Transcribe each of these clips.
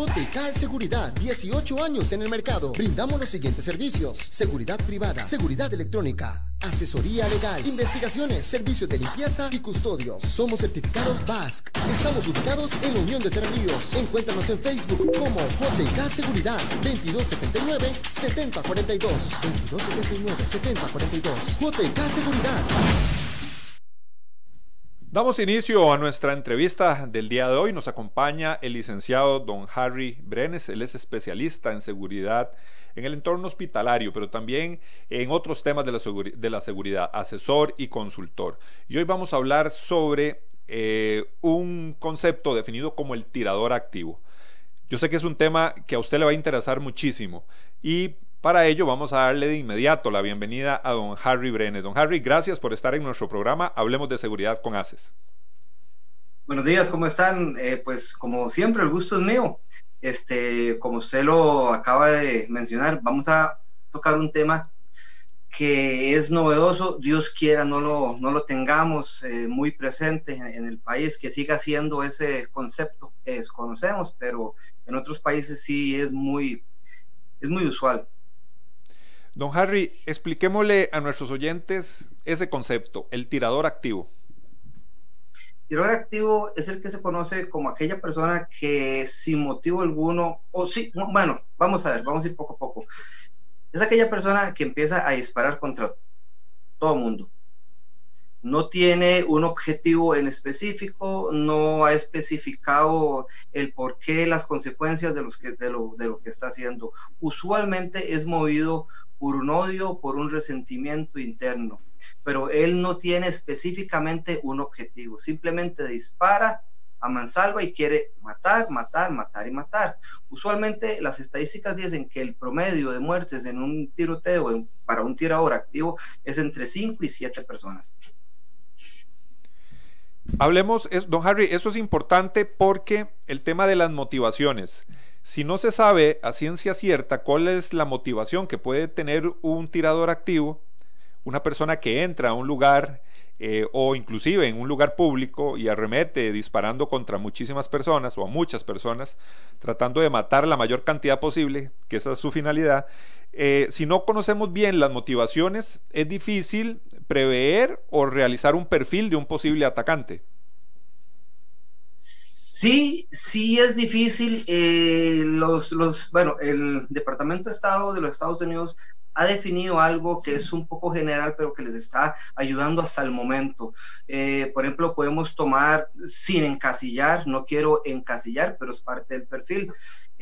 JK Seguridad, 18 años en el mercado. Brindamos los siguientes servicios: seguridad privada, seguridad electrónica, asesoría legal, investigaciones, servicios de limpieza y custodios. Somos certificados BASC. Estamos ubicados en la Unión de Terríos. Encuéntranos en Facebook como JK Seguridad 2279 7042 2279 7042 JK Seguridad. Damos inicio a nuestra entrevista del día de hoy. Nos acompaña el licenciado don Harry Brenes. Él es especialista en seguridad en el entorno hospitalario, pero también en otros temas de la, seguridad, asesor y consultor. Y hoy vamos a hablar sobre eh, un concepto definido como el tirador activo. Yo sé que es un tema que a usted le va a interesar muchísimo y para ello vamos a darle de inmediato la bienvenida a don Harry Brenes. Don Harry, gracias por estar en nuestro programa Hablemos de Seguridad con ACES. Buenos días, ¿cómo están? Eh, pues como siempre, el gusto es mío. Este, como usted lo acaba de mencionar, vamos a tocar un tema que es novedoso, Dios quiera no lo, no lo tengamos eh, muy presente en, el país, que siga siendo ese concepto que desconocemos, pero en otros países sí es muy, es muy usual. Don Harry, expliquémosle a nuestros oyentes ese concepto, el tirador activo. Tirador activo es el que se conoce como aquella persona que sin motivo alguno, o sí, bueno, vamos a ver, vamos a ir poco a poco. Es aquella persona que empieza a disparar contra todo mundo. No tiene un objetivo en específico, no ha especificado el porqué, las consecuencias de lo que está haciendo. Usualmente es movido por un odio, por un resentimiento interno, pero él no tiene específicamente un objetivo, simplemente dispara a mansalva y quiere matar, matar, matar y matar. Usualmente las estadísticas dicen que el promedio de muertes en un tiroteo para un tirador activo es entre 5 y 7 personas. Hablemos, don Harry, eso es importante porque el tema de las motivaciones. Si no se sabe a ciencia cierta cuál es la motivación que puede tener un tirador activo, una persona que entra a un lugar eh, o inclusive en un lugar público y arremete disparando contra muchísimas personas o a muchas personas, tratando de matar la mayor cantidad posible, que esa es su finalidad, eh, si no conocemos bien las motivaciones, es difícil prever o realizar un perfil de un posible atacante. Sí, sí es difícil. Eh, los, los, bueno, el Departamento de Estado de los Estados Unidos ha definido algo que es un poco general, pero que les está ayudando hasta el momento. Eh, por ejemplo, podemos tomar sin encasillar, no quiero encasillar, pero es parte del perfil.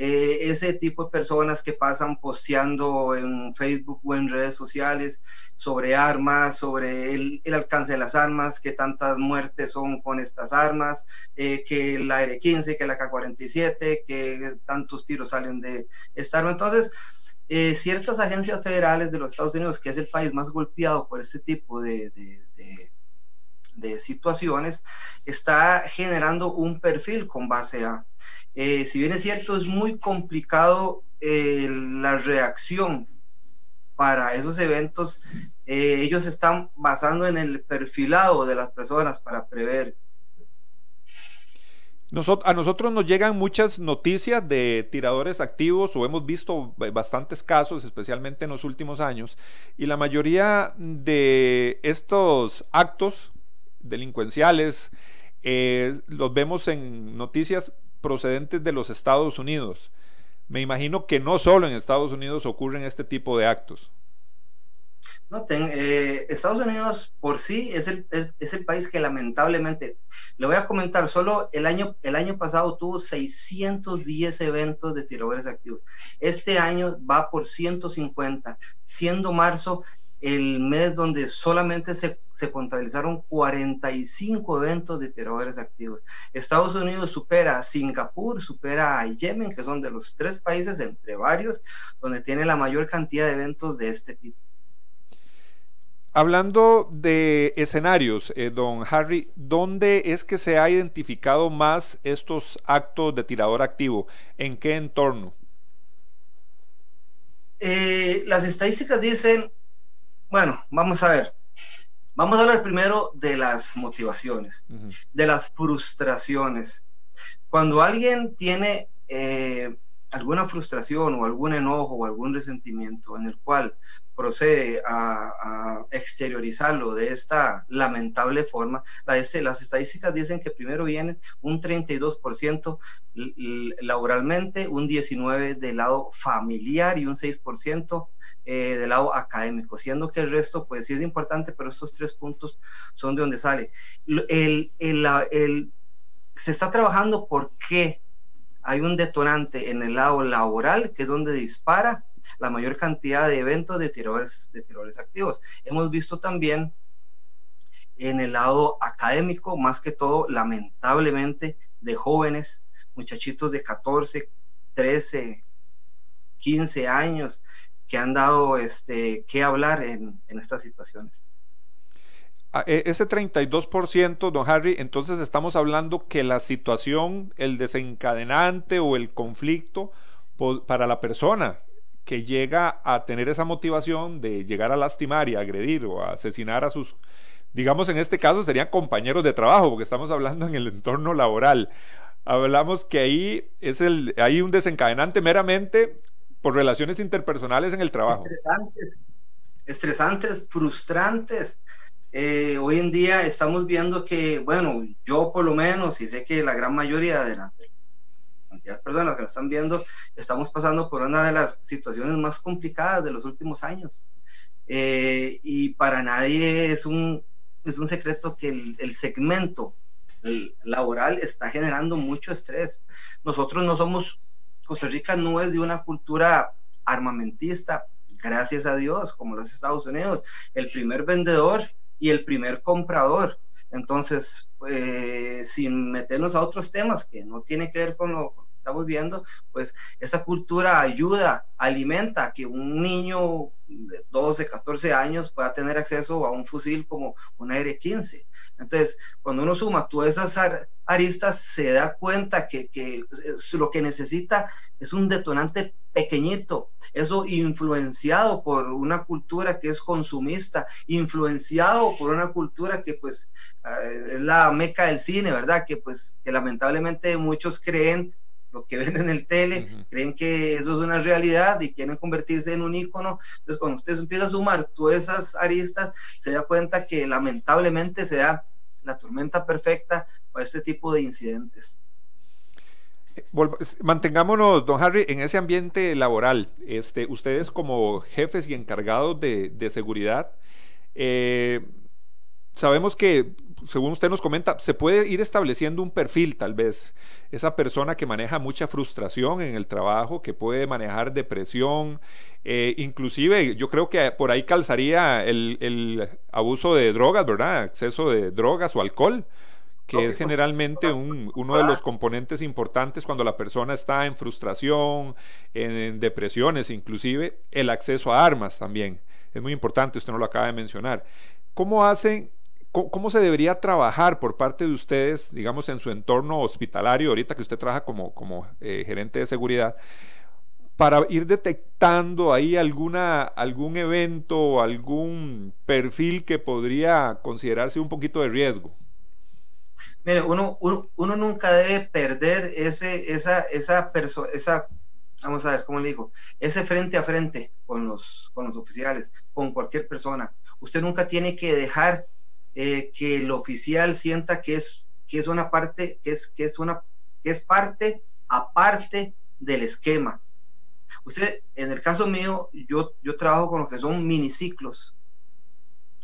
Eh, ese tipo de personas que pasan posteando en Facebook o en redes sociales sobre armas, sobre el, alcance de las armas, que tantas muertes son con estas armas, eh, que la R-15, que la K-47, que tantos tiros salen de esta arma. Entonces, eh, ciertas agencias federales de los Estados Unidos, que es el país más golpeado por este tipo de, de situaciones, está generando un perfil con base a eh, si bien es cierto, es muy complicado eh, la reacción para esos eventos. Eh, ellos están basando en el perfilado de las personas para prever. a nosotros nos llegan muchas noticias de tiradores activos o hemos visto bastantes casos, especialmente en los últimos años, y la mayoría de estos actos delincuenciales los vemos en noticias procedentes de los Estados Unidos. Me imagino que no solo en Estados Unidos ocurren este tipo de actos. Eh, Estados Unidos por sí es el, es el, país que lamentablemente, le voy a comentar, solo el año, el año pasado tuvo 610 eventos de tiradores activos. Este año va por 150, siendo marzo el mes donde solamente se, se, contabilizaron 45 eventos de tiradores activos. Estados Unidos supera a Singapur, supera a Yemen, que son de los tres países, entre varios, donde tiene la mayor cantidad de eventos de este tipo. Hablando de escenarios, eh, don Harry, ¿dónde es que se ha identificado más estos actos de tirador activo? ¿En qué entorno? Eh, las estadísticas dicen bueno, vamos a ver. Vamos a hablar primero de las motivaciones, de las frustraciones. Cuando alguien tiene eh, alguna frustración o algún enojo o algún resentimiento en el cual procede a, exteriorizarlo de esta lamentable forma, las estadísticas dicen que primero viene un 32% laboralmente, un 19% del lado familiar y un 6% eh, del lado académico, siendo que el resto, pues sí es importante, pero estos tres puntos son de donde sale. El, el, se está trabajando porque hay un detonante en el lado laboral, que es donde dispara la mayor cantidad de eventos de tiradores, de activos. Hemos visto también en el lado académico, más que todo, lamentablemente, de jóvenes, muchachitos de 14, 13, 15 años, que han dado este, que hablar en, en estas situaciones. Ah, e, ese 32%, don Harry, entonces estamos hablando que la situación, el desencadenante o el conflicto para la persona que llega a tener esa motivación de llegar a lastimar y agredir o a asesinar a sus, digamos en este caso serían compañeros de trabajo, porque estamos hablando en el entorno laboral. Hablamos que ahí es el, hay un desencadenante meramente por relaciones interpersonales en el trabajo. Estresantes, estresantes frustrantes. Eh, hoy en día estamos viendo que, bueno, yo por lo menos, y sé que la gran mayoría de las, las personas que nos están viendo, estamos pasando por una de las situaciones más complicadas de los últimos años. Eh, y para nadie es un, es un secreto que el, segmento laboral está generando mucho estrés. Nosotros no somos, Costa Rica no es de una cultura armamentista, gracias a Dios, como los Estados Unidos, el primer vendedor y el primer comprador. Entonces, eh, sin meternos a otros temas que no tienen que ver con lo, estamos viendo, pues esa cultura ayuda, alimenta que un niño de 12, 14 años pueda tener acceso a un fusil como un AR-15. Entonces, cuando uno suma todas esas aristas, se da cuenta que, que lo que necesita es un detonante pequeñito, eso influenciado por una cultura que es consumista, influenciado por una cultura que pues eh, es la meca del cine, ¿verdad? Que pues que lamentablemente muchos creen lo que ven en el tele, creen que eso es una realidad y quieren convertirse en un ícono. Entonces, cuando usted empieza a sumar todas esas aristas, se da cuenta que lamentablemente se da la tormenta perfecta para este tipo de incidentes. Mantengámonos, don Harry, en ese ambiente laboral. Este, ustedes como jefes y encargados de, de seguridad, eh, sabemos que según usted nos comenta, se puede ir estableciendo un perfil tal vez. Esa persona que maneja mucha frustración en el trabajo, que puede manejar depresión, eh, inclusive yo creo que por ahí calzaría el, abuso de drogas, ¿verdad? Exceso de drogas o alcohol que es generalmente uno de los componentes importantes cuando la persona está en frustración, en, depresiones, inclusive el acceso a armas también. Es muy importante, usted no lo acaba de mencionar. ¿Cómo hacen ¿Cómo, se debería trabajar por parte de ustedes, digamos, en su entorno hospitalario, ahorita que usted trabaja como, como eh, gerente de seguridad, para ir detectando ahí alguna, algún evento o algún perfil que podría considerarse un poquito de riesgo? Mire, uno, uno, nunca debe perder ese, esa, esa esa, vamos a ver, ¿cómo le digo? Ese frente a frente con los, con los oficiales, con cualquier persona. Usted nunca tiene que dejar eh, que el oficial sienta que es, que es una parte, que es, que es una, que es parte aparte del esquema. Usted, en el caso mío, yo, yo trabajo con lo que son miniciclos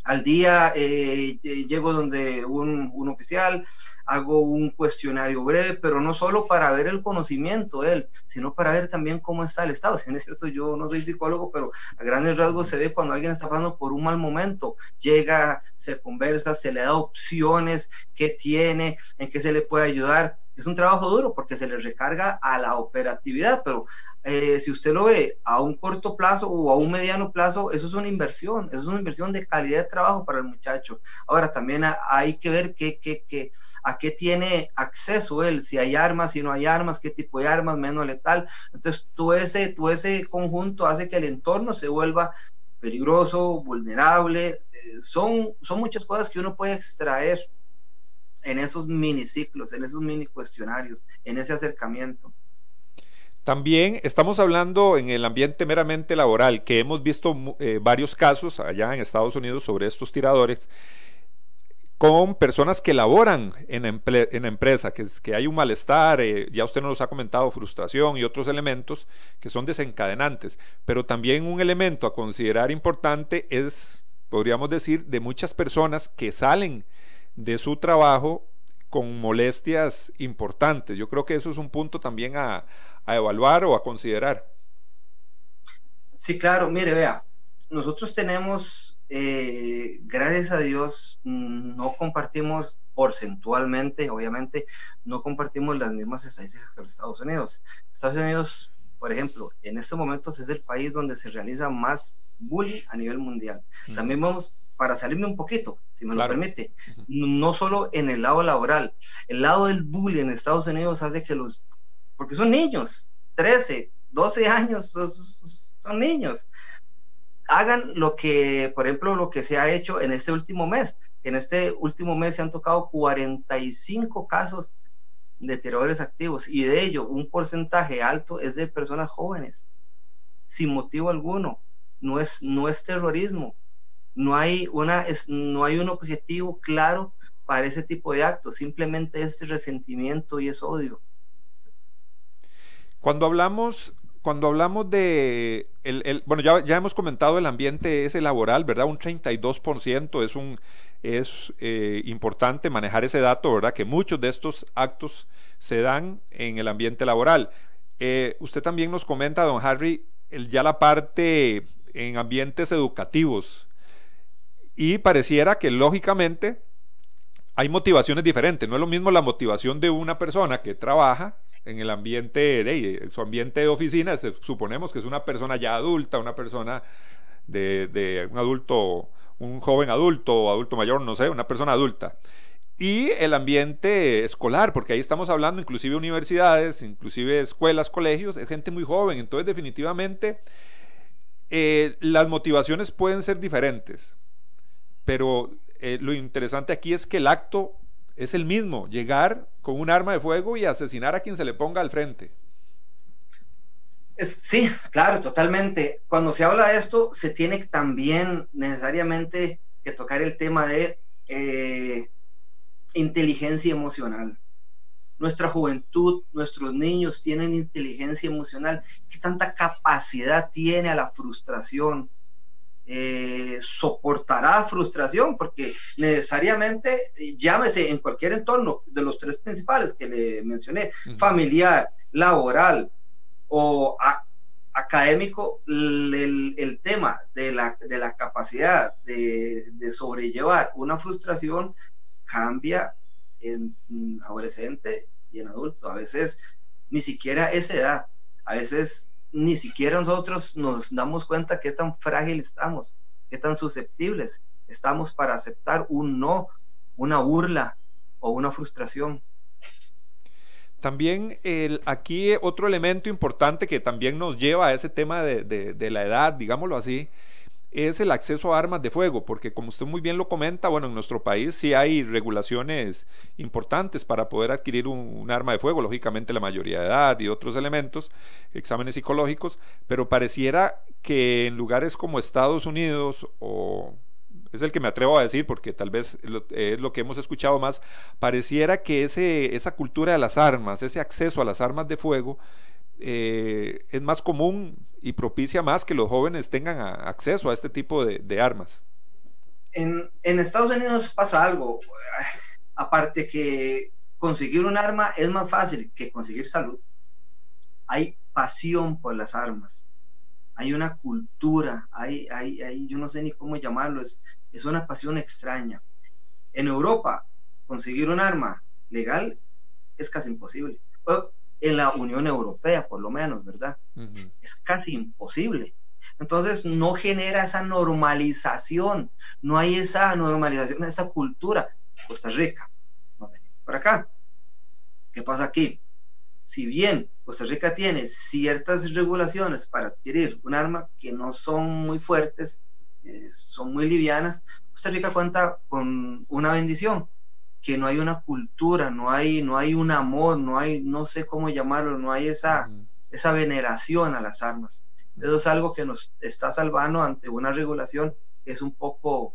al día eh, eh, llego donde un, un, oficial, hago un cuestionario breve, pero no solo para ver el conocimiento de él, sino para ver también cómo está el estado. Si es cierto, yo no soy psicólogo, pero a grandes rasgos se ve cuando alguien está pasando por un mal momento. Llega, se conversa, se le da opciones, qué tiene, en qué se le puede ayudar. Es un trabajo duro porque se le recarga a la operatividad, pero eh, si usted lo ve a un corto plazo o a un mediano plazo, eso es una inversión, eso es una inversión de calidad de trabajo para el muchacho. Ahora, también hay que ver qué, qué, qué, a qué tiene acceso él, si hay armas, si no hay armas, qué tipo de armas, menos letal. Entonces, todo ese, todo ese conjunto hace que el entorno se vuelva peligroso, vulnerable. Eh, son, son muchas cosas que uno puede extraer en esos miniciclos, en esos mini cuestionarios, en ese acercamiento. También estamos hablando en el ambiente meramente laboral, que hemos visto eh, varios casos allá en Estados Unidos sobre estos tiradores con personas que laboran en, en empresa, que, que, hay un malestar, eh, ya usted nos ha comentado, frustración y otros elementos que son desencadenantes, pero también un elemento a considerar importante es, podríamos decir, de muchas personas que salen de su trabajo con molestias importantes. Yo creo que eso es un punto también a, a evaluar o a considerar. Sí, claro, mire, vea, nosotros tenemos eh, gracias a Dios, mm, no compartimos porcentualmente, obviamente, no compartimos las mismas estadísticas que los Estados Unidos. Estados Unidos, por ejemplo, en estos momentos es el país donde se realiza más bullying a nivel mundial. También vamos, para salirme un poquito, si me lo permite, no solo en el lado laboral, el lado del bullying en Estados Unidos hace que los, porque son niños, 13, 12 años, son niños. Hagan lo que, por ejemplo, lo que se ha hecho en este último mes. En este último mes se han tocado 45 casos de tiradores activos y de ello un porcentaje alto es de personas jóvenes, sin motivo alguno. No es, no es terrorismo, no hay, una, no hay un objetivo claro para ese tipo de actos, simplemente este resentimiento y es odio. Cuando hablamos cuando hablamos de, el, bueno, ya, ya, hemos comentado el ambiente ese laboral, ¿verdad? Un 32% es, un, es eh, importante manejar ese dato, ¿verdad? Que muchos de estos actos se dan en el ambiente laboral. Eh, usted también nos comenta, don Harry, el, ya la parte en ambientes educativos. Y pareciera que lógicamente hay motivaciones diferentes. No es lo mismo la motivación de una persona que trabaja en el ambiente de su ambiente de oficina, suponemos que es una persona ya adulta, una persona de, un adulto, un joven adulto o adulto mayor, no sé, una persona adulta. Y el ambiente escolar, porque ahí estamos hablando inclusive universidades, inclusive escuelas, colegios, es gente muy joven, entonces definitivamente eh, las motivaciones pueden ser diferentes, pero eh, lo interesante aquí es que el acto es el mismo, llegar con un arma de fuego y asesinar a quien se le ponga al frente. sí, claro, totalmente. Cuando se habla de esto, se tiene también necesariamente que tocar el tema de eh, inteligencia emocional. Nuestra juventud, nuestros niños tienen inteligencia emocional. ¿Qué tanta capacidad tiene a la frustración? Eh, soportará frustración, porque necesariamente, llámese en cualquier entorno de los tres principales que le mencioné, familiar, laboral o académico, el, tema de la, de la capacidad de, de, sobrellevar una frustración cambia en adolescente y en adulto. A veces ni siquiera esa edad, a veces ni siquiera nosotros nos damos cuenta qué tan frágil estamos, qué tan susceptibles estamos para aceptar un no, una burla o una frustración. También el, aquí otro elemento importante que también nos lleva a ese tema de, de la edad, digámoslo así, es el acceso a armas de fuego, porque como usted muy bien lo comenta, bueno, en nuestro país sí hay regulaciones importantes para poder adquirir un, arma de fuego, lógicamente la mayoría de edad y otros elementos, exámenes psicológicos, pero pareciera que en lugares como Estados Unidos o es el que me atrevo a decir porque tal vez es lo que hemos escuchado más, pareciera que ese, esa cultura de las armas, ese acceso a las armas de fuego, eh, es más común y propicia más que los jóvenes tengan acceso a este tipo de, armas. En, Estados Unidos pasa algo, aparte que conseguir un arma es más fácil que conseguir salud. Hay pasión por las armas, hay una cultura, hay, hay, hay yo no sé ni cómo llamarlo, es, es una pasión extraña. En Europa, conseguir un arma legal es casi imposible en la Unión Europea, por lo menos, ¿verdad? Es casi imposible. Entonces no genera esa normalización, no hay esa normalización, esa cultura. Costa Rica, por acá. ¿Qué pasa aquí? Si bien Costa Rica tiene ciertas regulaciones para adquirir un arma que no son muy fuertes, eh, son muy livianas. Costa Rica cuenta con una bendición, que no hay una cultura, no hay, no hay un amor, no hay, no sé cómo llamarlo, no hay esa, esa veneración a las armas. Eso es algo que nos está salvando ante una regulación que es un poco,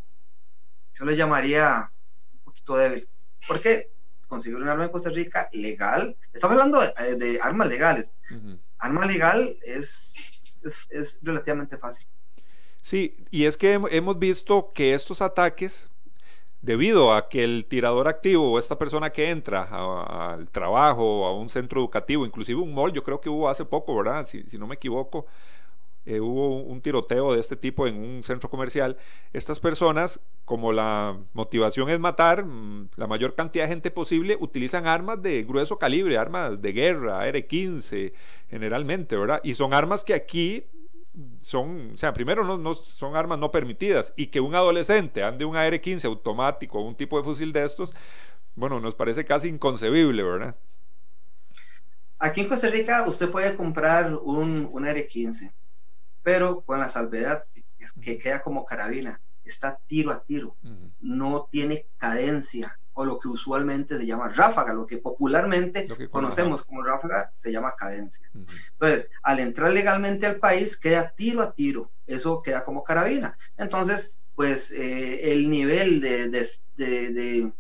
yo le llamaría un poquito débil. ¿Por qué? Conseguir un arma en Costa Rica legal, estamos hablando de, armas legales. Arma legal es, es, es relativamente fácil. Sí, y es que hemos visto que estos ataques, debido a que el tirador activo o esta persona que entra al trabajo, a un centro educativo, inclusive un mall, yo creo que hubo hace poco, ¿verdad? Si, no me equivoco, eh, hubo un tiroteo de este tipo en un centro comercial. Estas personas, como la motivación es matar mm, la mayor cantidad de gente posible, utilizan armas de grueso calibre, armas de guerra, AR-15, generalmente, ¿verdad? Y son armas que aquí son, o sea, primero no, son armas no permitidas y que un adolescente ande un AR-15 automático o un tipo de fusil de estos, bueno, nos parece casi inconcebible, ¿verdad? Aquí en Costa Rica usted puede comprar un, un AR-15, pero con la salvedad que, queda como carabina, está tiro a tiro, no tiene cadencia, o lo que usualmente se llama ráfaga, lo que popularmente conocemos como ráfaga se llama cadencia. Entonces, al entrar legalmente al país, queda tiro a tiro, eso queda como carabina. Entonces, pues eh, el nivel de, de,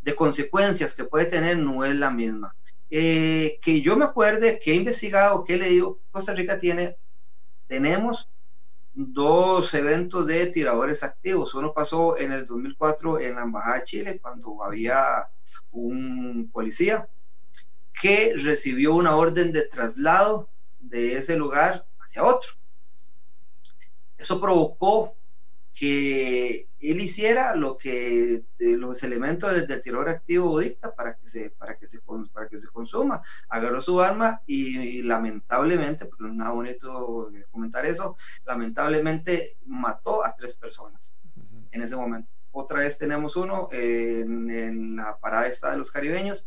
de, consecuencias que puede tener no es la misma. Eh, que yo me acuerde que he investigado, que he leído, Costa Rica tiene, tenemos dos eventos de tiradores activos. Uno pasó en el 2004 en la Embajada de Chile, cuando había un policía que recibió una orden de traslado de ese lugar hacia otro. Eso provocó que él hiciera lo que eh, los elementos del, terror activo dicta para que se para que se para que se consuma. Agarró su arma y, lamentablemente pero no es nada bonito comentar eso lamentablemente mató a tres personas en ese momento. Otra vez tenemos uno en, la parada esta de los caribeños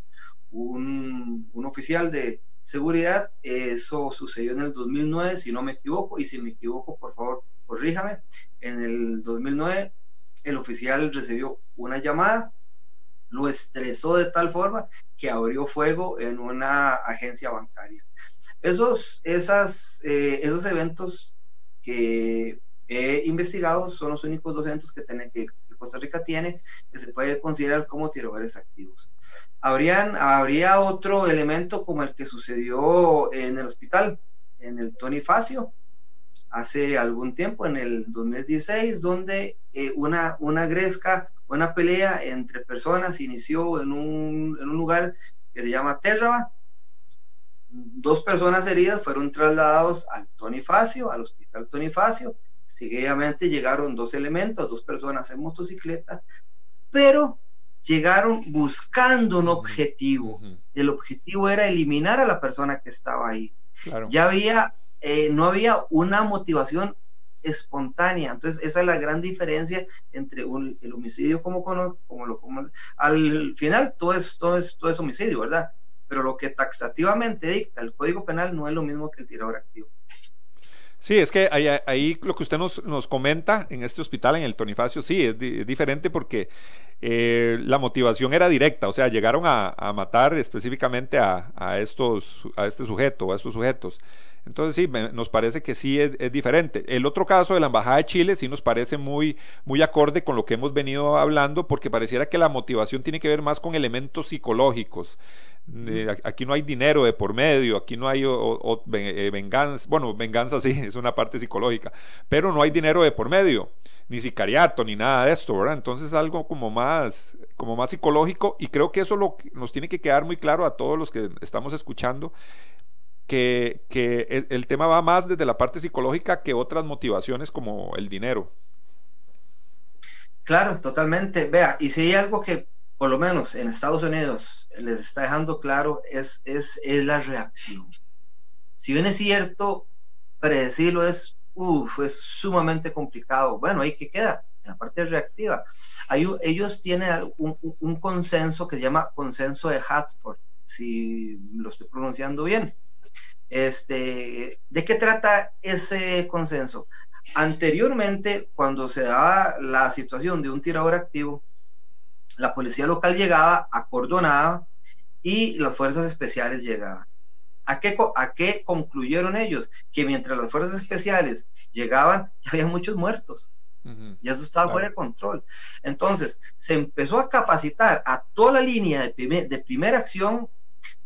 un, un oficial de seguridad eso sucedió en el 2009 si no me equivoco y si me equivoco por favor corríjame, en el 2009 el oficial recibió una llamada, lo estresó de tal forma que abrió fuego en una agencia bancaria. Esos, esas, eh, esos eventos que he investigado son los únicos dos eventos que, tiene, que Costa Rica tiene que se puede considerar como tiradores activos. Habrían, habría otro elemento como el que sucedió en el hospital, en el Tony Facio, hace algún tiempo, en el 2016, donde eh, una, una gresca, una pelea entre personas inició en un, en un lugar que se llama Terraba. Dos personas heridas fueron trasladados al Tonifacio, al hospital Tonifacio. Seguidamente llegaron dos elementos, dos personas en motocicleta, pero llegaron buscando un objetivo. El objetivo era eliminar a la persona que estaba ahí. Ya había eh, no había una motivación espontánea. Entonces, esa es la gran diferencia entre el homicidio como, como, lo como al final todo es, todo es, todo es homicidio, ¿verdad? Pero lo que taxativamente dicta el Código Penal no es lo mismo que el tirador activo. Sí, es que ahí, lo que usted nos, nos, comenta en este hospital, en el Tonifacio, sí, es, diferente porque eh, la motivación era directa, o sea, llegaron a, matar específicamente a, a, estos, a este sujeto, a estos sujetos. Entonces sí, nos parece que sí es, diferente. El otro caso de la Embajada de Chile sí nos parece muy, muy acorde con lo que hemos venido hablando porque pareciera que la motivación tiene que ver más con elementos psicológicos. Eh, aquí no hay dinero de por medio, aquí no hay eh, venganza, bueno, venganza sí, es una parte psicológica, pero no hay dinero de por medio, ni sicariato, ni nada de esto, ¿verdad? Entonces algo como más, como más psicológico y creo que eso lo, nos tiene que quedar muy claro a todos los que estamos escuchando que, el, tema va más desde la parte psicológica que otras motivaciones como el dinero. Claro, totalmente. Vea, y si hay algo que por lo menos en Estados Unidos les está dejando claro es, es, es la reacción. Si bien es cierto, predecirlo es, uf, es sumamente complicado. Bueno, ahí que queda, en la parte reactiva. Hay, ellos tienen un, un consenso que se llama consenso de Hartford, si lo estoy pronunciando bien este, ¿De qué trata ese consenso? Anteriormente, cuando se daba la situación de un tirador activo, la policía local llegaba, acordonada y las fuerzas especiales llegaban. ¿A qué, ¿A qué concluyeron ellos? Que mientras las fuerzas especiales llegaban, ya había muchos muertos. Y eso estaba fuera de control. Entonces, se empezó a capacitar a toda la línea de, de primera acción,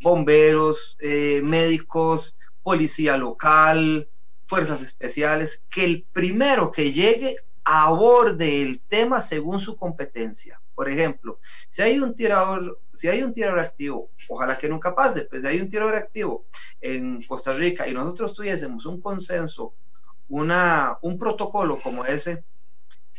bomberos, eh, médicos, policía local, fuerzas especiales, que el primero que llegue aborde el tema según su competencia. Por ejemplo, si hay un tirador, si hay un tirador activo, ojalá que nunca pase, pues si hay un tirador activo en Costa Rica y nosotros tuviésemos un consenso, una, un protocolo como ese,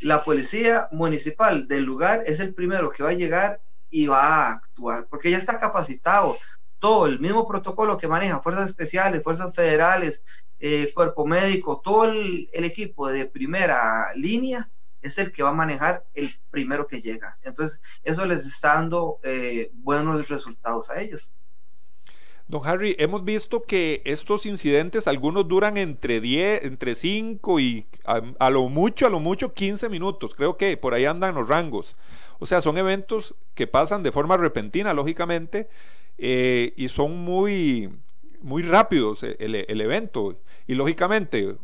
la policía municipal del lugar es el primero que va a llegar y va a actuar, porque ya está capacitado. Todo el mismo protocolo que maneja fuerzas especiales, fuerzas federales, eh, cuerpo médico, todo el, equipo de primera línea es el que va a manejar el primero que llega. Entonces, eso les está dando eh, buenos resultados a ellos. Don Harry, hemos visto que estos incidentes, algunos duran entre 10, entre 5 y a, lo mucho, a lo mucho 15 minutos. Creo que por ahí andan los rangos. O sea, son eventos que pasan de forma repentina, lógicamente, eh, y son muy, muy rápidos eh, el, evento. Y lógicamente,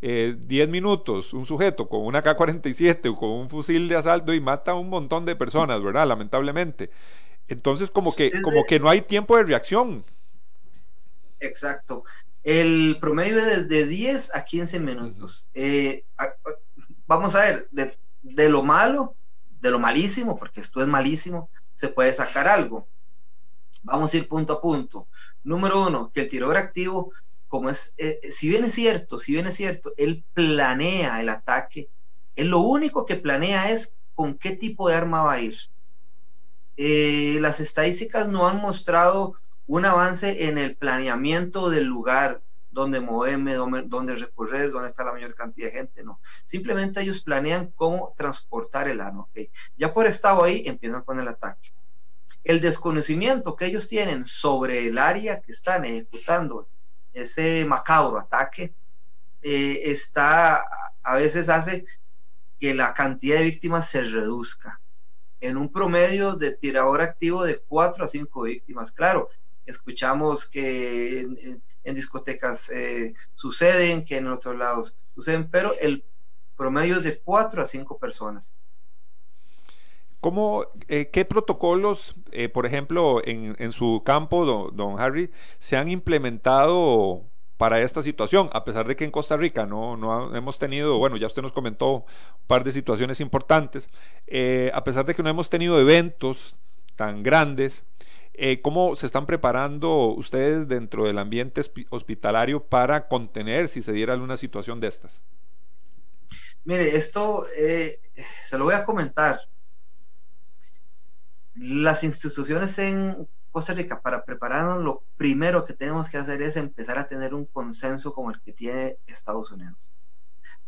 10 eh, minutos, un sujeto con una K-47 o con un fusil de asalto y mata a un montón de personas, ¿verdad? Lamentablemente. Entonces, como que, como que no hay tiempo de reacción. Exacto. El promedio es de 10 a 15 minutos. Eh, vamos a ver, de, lo malo, de lo malísimo, porque esto es malísimo, se puede sacar algo. Vamos a ir punto a punto. Número uno, que el tirador activo, como es, eh, si bien es cierto, si bien es cierto, él planea el ataque, él lo único que planea es con qué tipo de arma va a ir. Eh, las estadísticas no han mostrado un avance en el planeamiento del lugar donde moverme, donde, recorrer, dónde está la mayor cantidad de gente, no. Simplemente ellos planean cómo transportar el arma. Ya por estado ahí empiezan con el ataque. El desconocimiento que ellos tienen sobre el área que están ejecutando ese macabro ataque eh, está a veces hace que la cantidad de víctimas se reduzca en un promedio de tirador activo de 4 a 5 víctimas. Claro, escuchamos que en, discotecas eh, suceden, que en otros lados suceden, pero el promedio es de cuatro a cinco personas. ¿Cómo, eh, ¿Qué protocolos, eh, por ejemplo, en, su campo, don, Harry, se han implementado para esta situación? A pesar de que en Costa Rica no, no hemos tenido, bueno, ya usted nos comentó un par de situaciones importantes, a pesar de que no hemos tenido eventos tan grandes, eh, ¿Cómo se están preparando ustedes dentro del ambiente hospitalario para contener si se diera alguna situación de estas? Mire, esto eh, se lo voy a comentar. Las instituciones en Costa Rica, para prepararnos, lo primero que tenemos que hacer es empezar a tener un consenso como el que tiene Estados Unidos.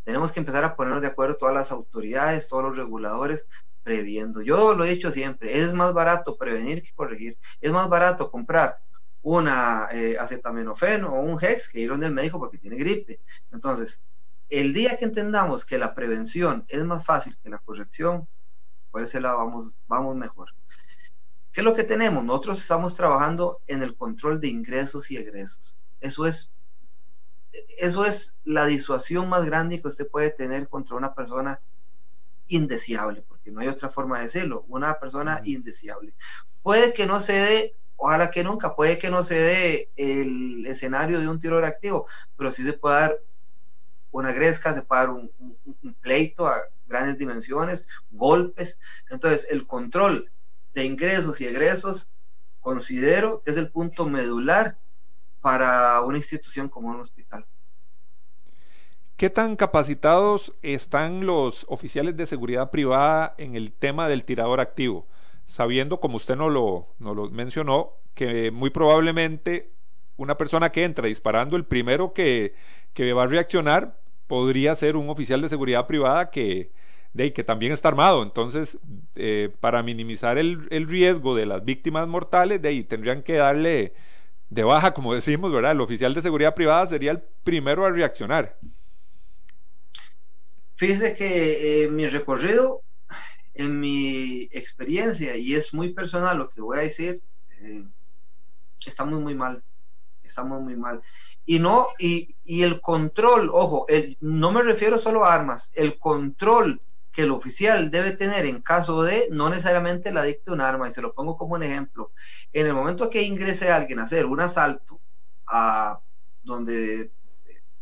Tenemos que empezar a ponernos de acuerdo todas las autoridades, todos los reguladores, previendo. Yo lo he dicho siempre, es más barato prevenir que corregir. Es más barato comprar una eh, acetaminofeno o un Hex que ir donde el médico porque tiene gripe. Entonces, el día que entendamos que la prevención es más fácil que la corrección, por ese lado vamos, vamos mejor. ¿Qué es lo que tenemos? Nosotros estamos trabajando en el control de ingresos y egresos. Eso es, eso es la disuasión más grande que usted puede tener contra una persona indeseable, porque no hay otra forma de decirlo, una persona indeseable. Puede que no se dé, ojalá que nunca, puede que no se dé el escenario de un tiro activo, pero sí se puede dar una gresca, se puede dar un, un pleito a grandes dimensiones, golpes. Entonces, el control de ingresos y egresos considero que es el punto medular para una institución como un hospital. ¿Qué tan capacitados están los oficiales de seguridad privada en el tema del tirador activo? Sabiendo, como usted nos lo, lo mencionó, que muy probablemente una persona que entra disparando, el primero que, que va a reaccionar podría ser un oficial de seguridad privada que, de, que también está armado. Entonces, eh, para minimizar el, el, riesgo de las víctimas mortales, de ahí tendrían que darle de baja, como decimos, ¿verdad? El oficial de seguridad privada sería el primero a reaccionar. Fíjese que eh, mi recorrido, en mi experiencia, y es muy personal lo que voy a decir, eh, estamos muy mal, estamos muy mal. Y no, y, el control, ojo, no me refiero solo a armas, el control el oficial debe tener en caso de no necesariamente la dicte un arma, y se lo pongo como un ejemplo. En el momento que ingrese alguien a hacer un asalto a donde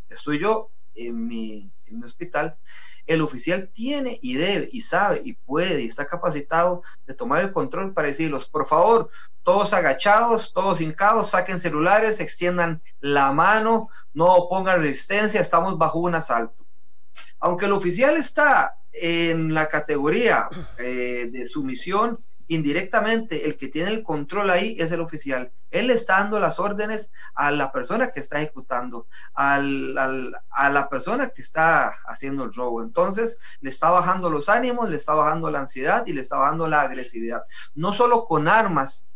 estoy yo, en mi, en mi hospital, el oficial tiene y debe y sabe y puede y está capacitado de tomar el control para decirlos, por favor, todos agachados, todos hincados, saquen celulares, extiendan la mano, no pongan resistencia, estamos bajo un asalto. Aunque el oficial está en la categoría eh, de sumisión, indirectamente el que tiene el control ahí es el oficial. Él está dando las órdenes a la persona que está ejecutando, al, a la persona que está haciendo el robo. Entonces le está bajando los ánimos, le está bajando la ansiedad y le está bajando la agresividad. No solo con armas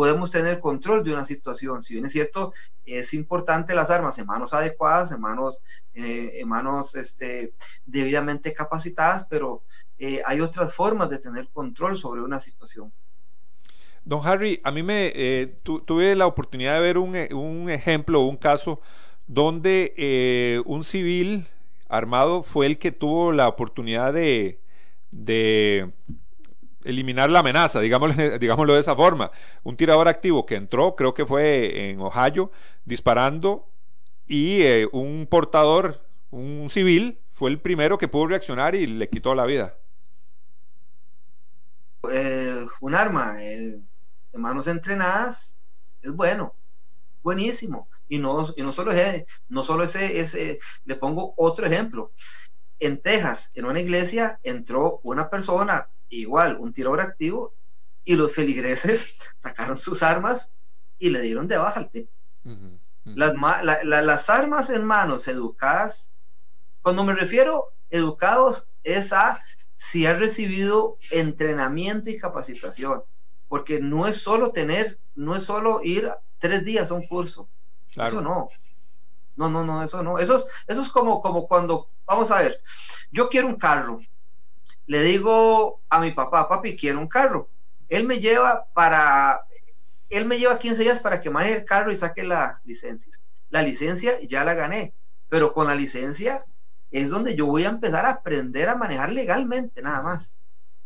podemos tener control de una situación. Si bien es cierto, es importante las armas en manos adecuadas, en manos, eh, en manos este, debidamente capacitadas, pero eh, hay otras formas de tener control sobre una situación. Don Harry, a mí me eh, tuve la oportunidad de ver un, un ejemplo, un caso donde un civil armado fue el que tuvo la oportunidad de, de eliminar la amenaza, digámoslo, digámoslo, de esa forma. Un tirador activo que entró, creo que fue en Ohio, disparando y un portador, un civil, fue el primero que pudo reaccionar y le quitó la vida. Eh, un arma en manos entrenadas es bueno, buenísimo. Y no, y no solo, ese, no solo ese, ese, le pongo otro ejemplo. En Texas, en una iglesia, entró una persona, igual, un tirador activo, y los feligreses sacaron sus armas y le dieron de baja al tipo. Las, las armas en manos educadas, cuando me refiero educados, es a si ha recibido entrenamiento y capacitación, porque no es solo tener, no es solo ir tres días a un curso, eso no. No, no, no, eso no. Eso es, eso es como, como cuando, vamos a ver, yo quiero un carro. Le digo a mi papá, papi, quiero un carro. Él me lleva para, él me lleva 15 días para que maneje el carro y saque la licencia. La licencia ya la gané, pero con la licencia es donde yo voy a empezar a aprender a manejar legalmente, nada más.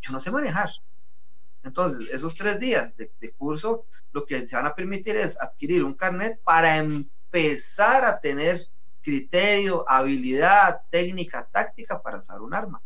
Yo no sé manejar. Entonces, esos tres días de, curso lo que se van a permitir es adquirir un carnet para empezar a tener criterio, habilidad, técnica, táctica para usar un arma.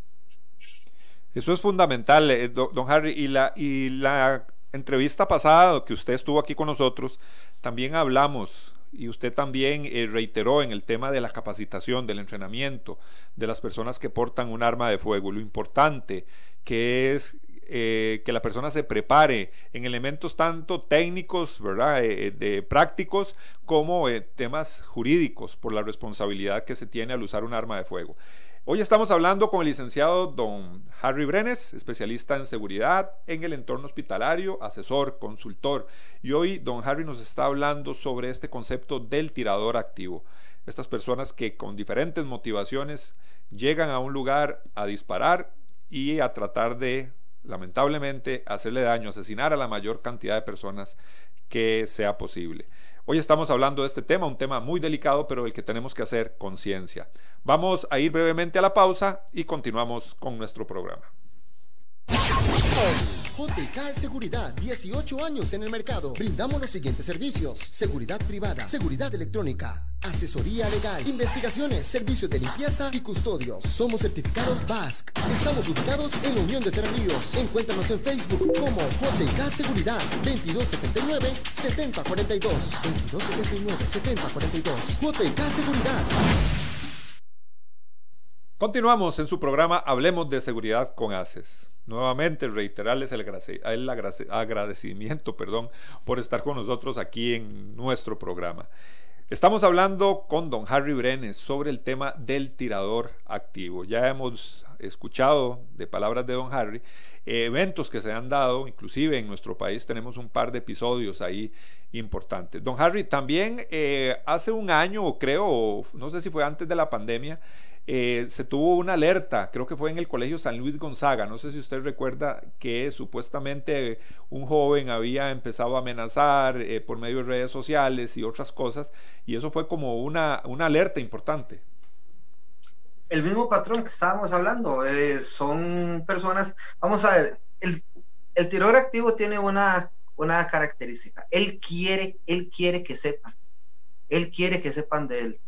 Eso es fundamental, eh, don Harry. Y la, y la entrevista pasada que usted estuvo aquí con nosotros, también hablamos y usted también eh, reiteró en el tema de la capacitación, del entrenamiento de las personas que portan un arma de fuego, lo importante que es eh, que la persona se prepare en elementos tanto técnicos, ¿verdad? Eh, de prácticos, como temas jurídicos por la responsabilidad que se tiene al usar un arma de fuego. Hoy estamos hablando con el licenciado don Harry Brenes, especialista en seguridad en el entorno hospitalario, asesor, consultor. Y hoy don Harry nos está hablando sobre este concepto del tirador activo. Estas personas que con diferentes motivaciones llegan a un lugar a disparar y a tratar de, lamentablemente, hacerle daño, asesinar a la mayor cantidad de personas que sea posible. Hoy estamos hablando de este tema, un tema muy delicado, pero del que tenemos que hacer conciencia. Vamos a ir brevemente a la pausa y continuamos con nuestro programa. JK Seguridad, 18 años en el mercado. Brindamos los siguientes servicios: seguridad privada, seguridad electrónica, asesoría legal, investigaciones, servicios de limpieza y custodios. Somos certificados BASC. Estamos ubicados en la Unión de Tres. Encuéntranos en Facebook como JK Seguridad, 2279 7042. 2279 7042. JK Seguridad. Continuamos en su programa Hablemos de Seguridad con ACES. Nuevamente reiterarles el, agradecimiento perdón, por estar con nosotros aquí en nuestro programa. Estamos hablando con don Harry Brenes sobre el tema del tirador activo. Ya hemos escuchado de palabras de don Harry eventos que se han dado, inclusive en nuestro país tenemos un par de episodios ahí importantes. Don Harry, también eh, hace un año, creo, no sé si fue antes de la pandemia, eh, se tuvo una alerta, creo que fue en el Colegio San Luis Gonzaga, no sé si usted recuerda que supuestamente un joven había empezado a amenazar eh, por medio de redes sociales y otras cosas, y eso fue como una, una alerta importante. El mismo patrón que estábamos hablando, eh, son personas, vamos a ver, el, el tirador activo tiene una, una característica, él quiere, él quiere que sepan, él quiere que sepan de él.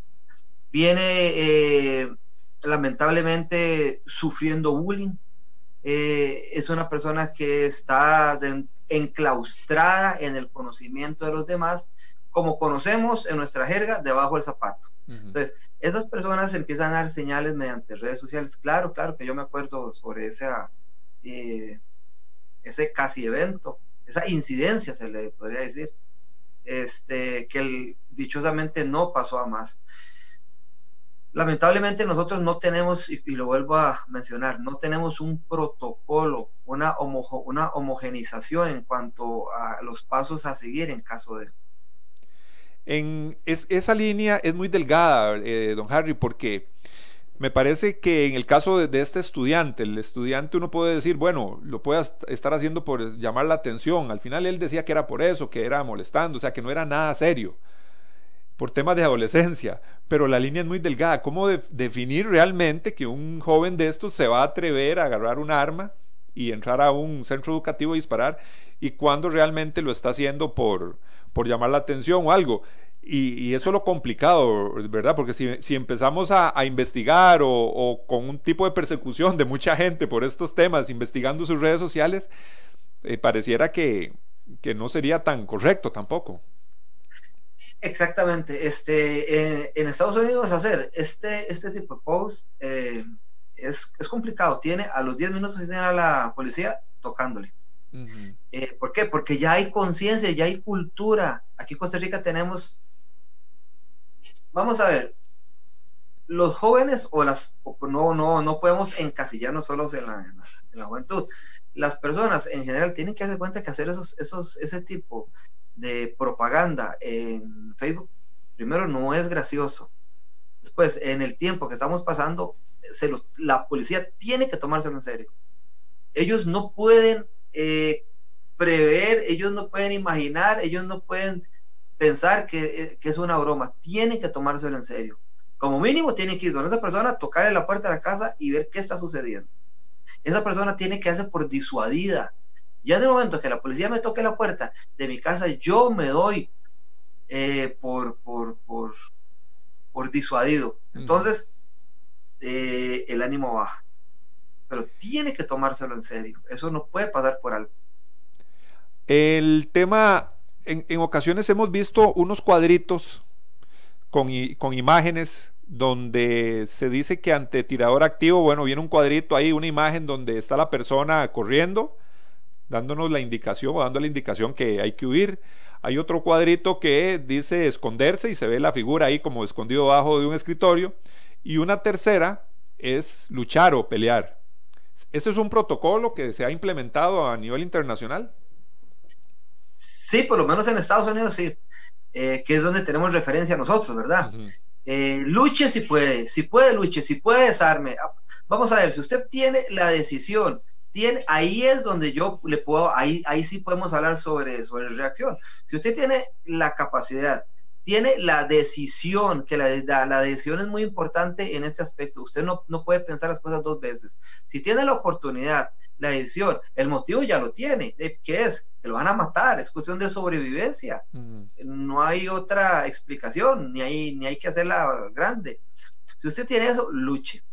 Viene lamentablemente sufriendo bullying. Eh, es una persona que está enclaustrada en el conocimiento de los demás, como conocemos en nuestra jerga, debajo del zapato. Entonces, esas personas empiezan a dar señales mediante redes sociales. Claro, claro que yo me acuerdo sobre esa, eh, ese casi evento, esa incidencia se le podría decir, este, que dichosamente no pasó a más. Lamentablemente nosotros no tenemos, y, lo vuelvo a mencionar, no tenemos un protocolo, una, homogenización en cuanto a los pasos a seguir en caso de... En, esa línea es muy delgada, eh, don Harry, porque me parece que en el caso de, este estudiante, el estudiante uno puede decir, bueno, lo puede estar haciendo por llamar la atención. Al final él decía que era por eso, que era molestando, o sea, que no era nada serio por temas de adolescencia, pero la línea es muy delgada. ¿Cómo definir realmente que un joven de estos se va a atrever a agarrar un arma y entrar a un centro educativo y disparar? ¿Y cuándo realmente lo está haciendo por, por llamar la atención o algo? Y, eso es lo complicado, ¿verdad? Porque si, empezamos a, investigar o, con un tipo de persecución de mucha gente por estos temas, investigando sus redes sociales, eh, pareciera que, que no sería tan correcto tampoco. Exactamente. Este, en Estados Unidos hacer este, este tipo de post eh, es, es, complicado. Tiene a los 10 minutos tiene a la policía tocándole. Eh, ¿Por qué? Porque ya hay conciencia, ya hay cultura. Aquí en Costa Rica tenemos, vamos a ver, los jóvenes o las, no, no, no podemos encasillarnos solos en la, en la, juventud. Las personas en general tienen que darse cuenta que hacer esos, esos, ese tipo de propaganda en Facebook, primero no es gracioso. Después, en el tiempo que estamos pasando, la policía tiene que tomárselo en serio. Ellos no pueden eh, prever, ellos no pueden imaginar, ellos no pueden pensar que, que, es una broma. Tienen que tomárselo en serio. Como mínimo, tienen que ir donde esa persona, tocarle la puerta de la casa y ver qué está sucediendo. Esa persona tiene que hacer por disuadida. Ya en el momento que la policía me toque la puerta de mi casa, yo me doy eh, por, por, por, por, disuadido. Entonces, eh, el ánimo baja. Pero tiene que tomárselo en serio. Eso no puede pasar por algo. El tema, en, en ocasiones hemos visto unos cuadritos con, con imágenes donde se dice que ante tirador activo, bueno, viene un cuadrito ahí, una imagen donde está la persona corriendo dándonos la indicación o dando la indicación que hay que huir. Hay otro cuadrito que dice esconderse y se ve la figura ahí como escondido bajo de un escritorio. Y una tercera es luchar o pelear. ¿Ese es un protocolo que se ha implementado a nivel internacional? Sí, por lo menos en Estados Unidos sí, eh, que es donde tenemos referencia nosotros, ¿verdad? Eh, luche si puede, si puede luche, si puede desarme. Vamos a ver, si usted tiene la decisión tiene, ahí es donde yo le puedo, ahí, ahí sí podemos hablar sobre, sobre reacción. Si usted tiene la capacidad, tiene la decisión, que la, la, decisión es muy importante en este aspecto. Usted no, no, puede pensar las cosas dos veces. Si tiene la oportunidad, la decisión, el motivo ya lo tiene. Eh, ¿Qué es? Que lo van a matar, es cuestión de sobrevivencia. No hay otra explicación, ni hay, ni hay que hacerla grande. Si usted tiene eso, luche.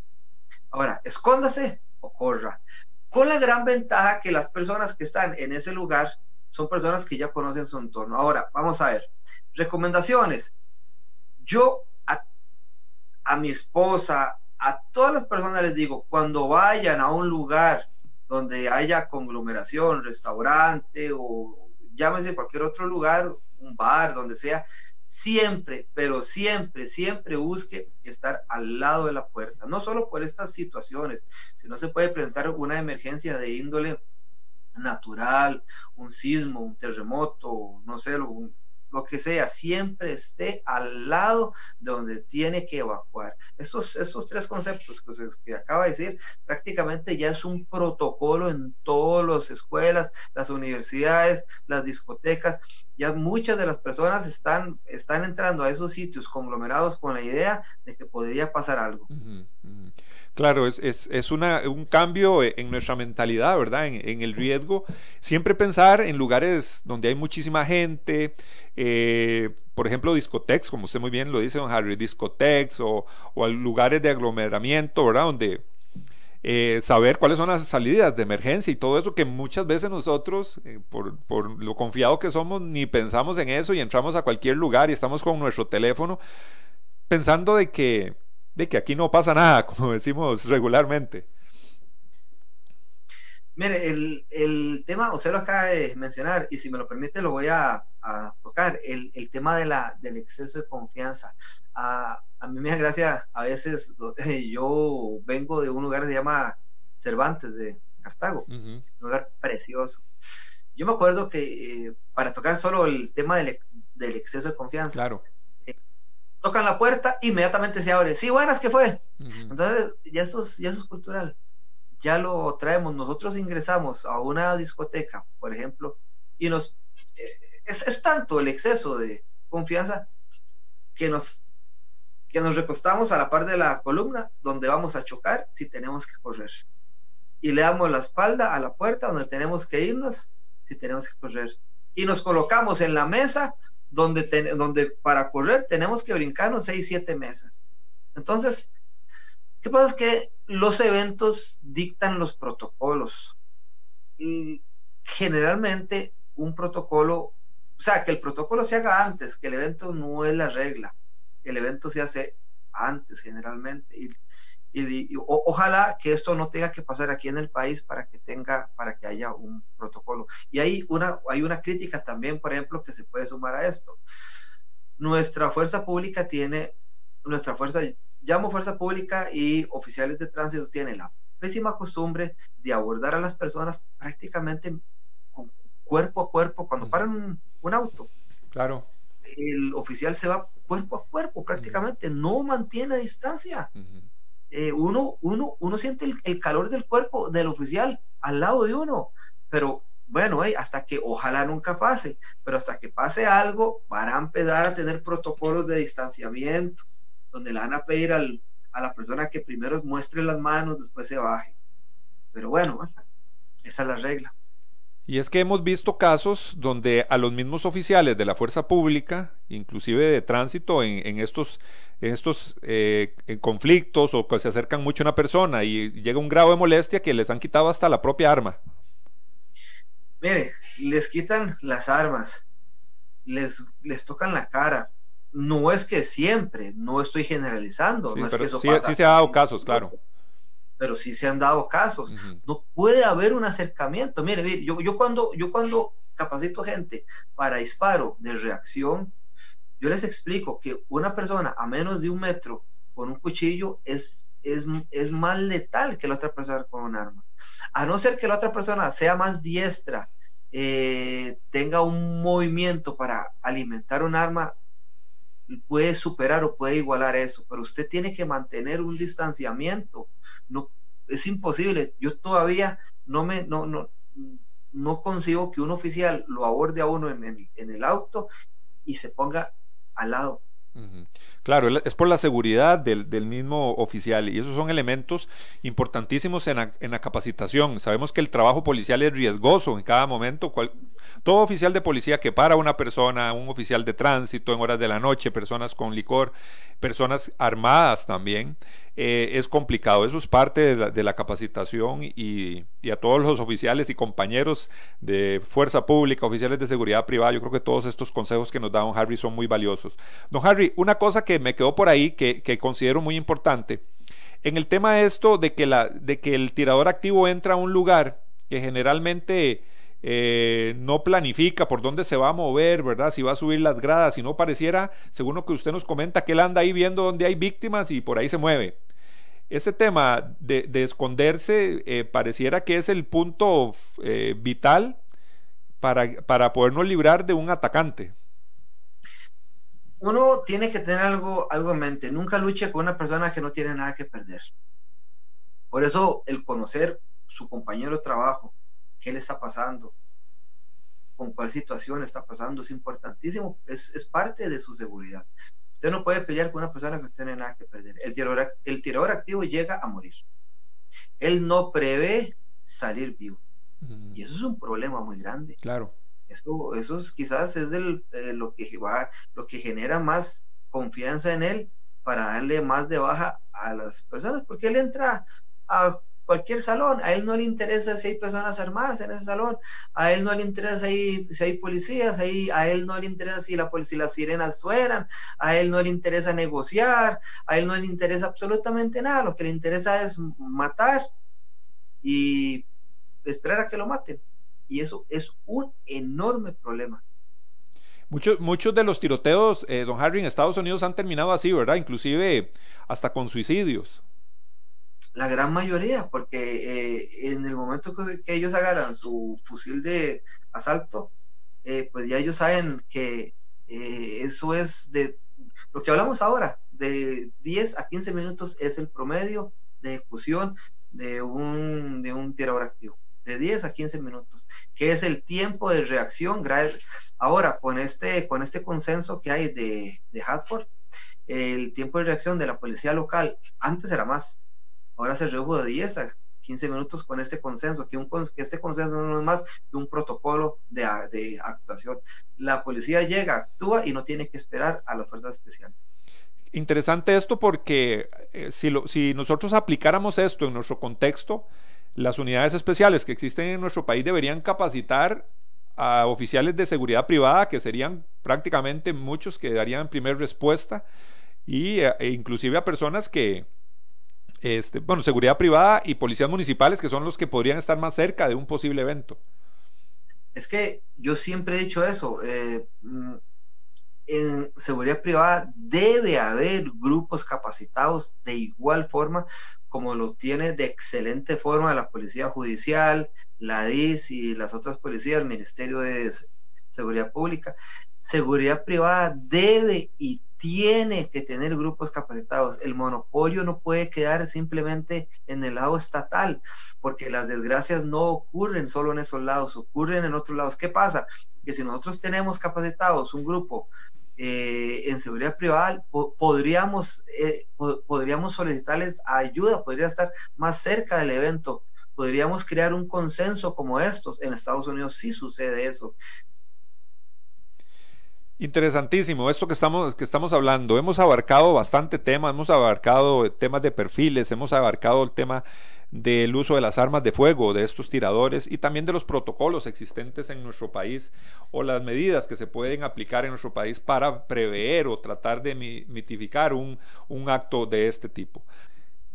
Ahora, escóndase o corra con la gran ventaja que las personas que están en ese lugar son personas que ya conocen su entorno. Ahora, vamos a ver, recomendaciones. Yo a, mi esposa, a todas las personas les digo, cuando vayan a un lugar donde haya conglomeración, restaurante o llámese cualquier otro lugar, un bar, donde sea, siempre, pero siempre, siempre busque estar al lado de la puerta, no solo por estas situaciones, sino se puede presentar una emergencia de índole natural, un sismo, un terremoto, no sé, lo que sea, siempre esté al lado de donde tiene que evacuar. Estos, estos tres conceptos que, acaba de decir, prácticamente ya es un protocolo en todas las escuelas, las universidades, las discotecas. Ya muchas de las personas están, están entrando a esos sitios conglomerados con la idea de que podría pasar algo. Claro, es, es, una, un cambio en nuestra mentalidad, ¿verdad? En, el riesgo. Siempre pensar en lugares donde hay muchísima gente, eh, por ejemplo, discotecas, como usted muy bien lo dice, don Harry, discotecas o, o lugares de aglomeramiento, ¿verdad? Donde eh, saber cuáles son las salidas de emergencia y todo eso que muchas veces nosotros, eh, por, por lo confiado que somos, ni pensamos en eso y entramos a cualquier lugar y estamos con nuestro teléfono pensando de que de que aquí no pasa nada, como decimos regularmente. Mire, el, tema, usted lo acaba de mencionar, y si me lo permite lo voy a, tocar, el, tema de la, del exceso de confianza. A, mí me da gracia, a veces yo vengo de un lugar que se llama Cervantes de Cartago, un lugar precioso. Yo me acuerdo que eh, para tocar solo el tema del, del exceso de confianza, claro tocan la puerta, inmediatamente se abre. Sí, buenas, ¿qué fue? Entonces, ya esto, es, ya es cultural. Ya lo traemos. Nosotros ingresamos a una discoteca, por ejemplo, y nos. Eh, es, tanto el exceso de confianza que nos, que nos recostamos a la par de la columna donde vamos a chocar si tenemos que correr. Y le damos la espalda a la puerta donde tenemos que irnos si tenemos que correr. Y nos colocamos en la mesa donde, para correr tenemos que brincarnos 6, 7 mesas. Entonces, ¿qué pasa? Es que los eventos dictan los protocolos. Y generalmente un protocolo, o sea, que el protocolo se haga antes, que el evento no es la regla. El evento se hace antes generalmente. Y, ojalá que esto no tenga que pasar aquí en el país para que tenga, para que haya un protocolo. Y hay una, hay una crítica también, por ejemplo, que se puede sumar a esto. Nuestra fuerza pública tiene, nuestra fuerza, llamo fuerza pública y oficiales de tránsito tienen la pésima costumbre de abordar a las personas prácticamente con cuerpo a cuerpo cuando paran un, auto. Claro. El oficial se va cuerpo a cuerpo prácticamente, no mantiene distancia. Eh, uno, uno, uno siente el, calor del cuerpo del oficial al lado de uno, pero bueno, hasta que ojalá nunca pase, pero hasta que pase algo, van a empezar a tener protocolos de distanciamiento, donde le van a pedir al, a la persona que primero muestre las manos, después se baje. Pero bueno, esa es la regla. Y es que hemos visto casos donde a los mismos oficiales de la fuerza pública, inclusive de tránsito, en, estos, estos eh, conflictos o que se acercan mucho a una persona y llega un grado de molestia que les han quitado hasta la propia arma. Mire, les quitan las armas, les, les tocan la cara. No es que siempre, no estoy generalizando. no es que eso sí, sí se ha dado casos, claro pero sí se han dado casos. No puede haber un acercamiento. Mire, yo, yo, cuando, yo cuando capacito gente para disparo de reacción, yo les explico que una persona a menos de un metro con un cuchillo es, es, es más letal que la otra persona con un arma. A no ser que la otra persona sea más diestra, eh, tenga un movimiento para alimentar un arma, puede superar o puede igualar eso, pero usted tiene que mantener un distanciamiento no, es imposible. Yo todavía no me, no, no, no consigo que un oficial lo aborde a uno en el, en el auto y se ponga al lado. Claro, es por la seguridad del, del, mismo oficial y esos son elementos importantísimos en la, en la, capacitación. Sabemos que el trabajo policial es riesgoso en cada momento. Cual, todo oficial de policía que para una persona, un oficial de tránsito en horas de la noche, personas con licor, personas armadas también, eh, es complicado. Eso es parte de la, capacitación y, a todos los oficiales y compañeros de fuerza pública, oficiales de seguridad privada, yo creo que todos estos consejos que nos da don Harry son muy valiosos. Don Harry, una cosa que me quedó por ahí que, considero muy importante, en el tema de esto de que, la, de que el tirador activo entra a un lugar que generalmente eh, no planifica por dónde se va a mover, ¿verdad? Si va a subir las gradas, si no pareciera, según lo que usted nos comenta, que él anda ahí viendo dónde hay víctimas y por ahí se mueve. Ese tema de, esconderse eh, pareciera que es el punto eh, vital para, para podernos librar de un atacante. uno tiene que tener algo, algo en mente. Nunca luche con una persona que no tiene nada que perder. Por eso el conocer su compañero de trabajo, qué le está pasando, con cuál situación está pasando, es importantísimo, es, es parte de su seguridad. Usted no puede pelear con una persona que no tiene nada que perder. El tirador, el tirador activo llega a morir. Él no prevé salir vivo. Y eso es un problema muy grande. Claro. Eso, eso es, quizás es del, eh, lo, que va, lo que genera más confianza en él para darle más de baja a las personas, porque él entra a cualquier salón, a él no le interesa si hay personas armadas en ese salón, a él no le interesa si hay, policías, ahí, a él no le interesa si, la, si las sirenas suenan, a él no le interesa negociar, a él no le interesa absolutamente nada, lo que le interesa es matar y esperar a que lo maten. Y eso es un enorme problema. Muchos, muchos de los tiroteos, eh, don Harry, en Estados Unidos han terminado así, ¿verdad? Inclusive hasta con suicidios. La gran mayoría, porque eh, en el momento que, ellos agarran su fusil de asalto, eh, pues ya ellos saben que eso es de lo que hablamos ahora, de 10 a 15 minutos es el promedio de ejecución de un, de un tirador activo de 10 a 15 minutos, que es el tiempo de reacción. Ahora, con este, con este consenso que hay de, de Hartford, el tiempo de reacción de la policía local antes era más, ahora se redujo de 10 a 15 minutos con este consenso, que, este consenso no es más que un protocolo de, actuación. La policía llega, actúa y no tiene que esperar a las fuerzas especiales. Interesante esto porque eh, si nosotros aplicáramos esto en nuestro contexto, las unidades especiales que existen en nuestro país deberían capacitar a oficiales de seguridad privada, que serían prácticamente muchos que darían primer respuesta, y, eh, e inclusive a personas que, este, bueno, seguridad privada y policías municipales, que son los que podrían estar más cerca de un posible evento. Es que yo siempre he dicho eso. Eh, mm, en seguridad privada debe haber grupos capacitados de igual forma como lo tiene de excelente forma la Policía Judicial, la DIS y las otras policías, el Ministerio de Seguridad Pública. Seguridad privada debe y tiene que tener grupos capacitados. El monopolio no puede quedar simplemente en el lado estatal, porque las desgracias no ocurren solo en esos lados, ocurren en otros lados. ¿Qué pasa? Que si nosotros tenemos capacitados un grupo eh, en seguridad privada, podríamos, eh, podríamos solicitarles ayuda, podría estar más cerca del evento, podríamos crear un consenso como estos. En Estados Unidos sí sucede eso. Interesantísimo, esto que estamos, que estamos hablando. Hemos abarcado bastante temas, hemos abarcado temas de perfiles, hemos abarcado el tema del uso de las armas de fuego de estos tiradores y también de los protocolos existentes en nuestro país o las medidas que se pueden aplicar en nuestro país para prever o tratar de mitificar un, un acto de este tipo.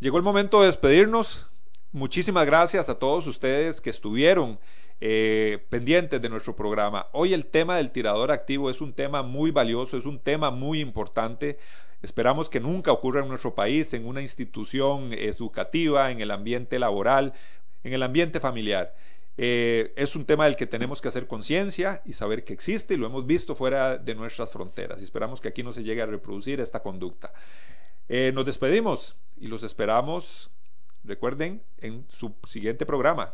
Llegó el momento de despedirnos. Muchísimas gracias a todos ustedes que estuvieron eh, pendientes de nuestro programa. Hoy el tema del tirador activo es un tema muy valioso, es un tema muy importante Esperamos que nunca ocurra en nuestro país, en una institución educativa, en el ambiente laboral, en el ambiente familiar. Eh, es un tema del que tenemos que hacer conciencia y saber que existe y lo hemos visto fuera de nuestras fronteras. Y esperamos que aquí no se llegue a reproducir esta conducta. Eh, nos despedimos y los esperamos, recuerden, en su siguiente programa.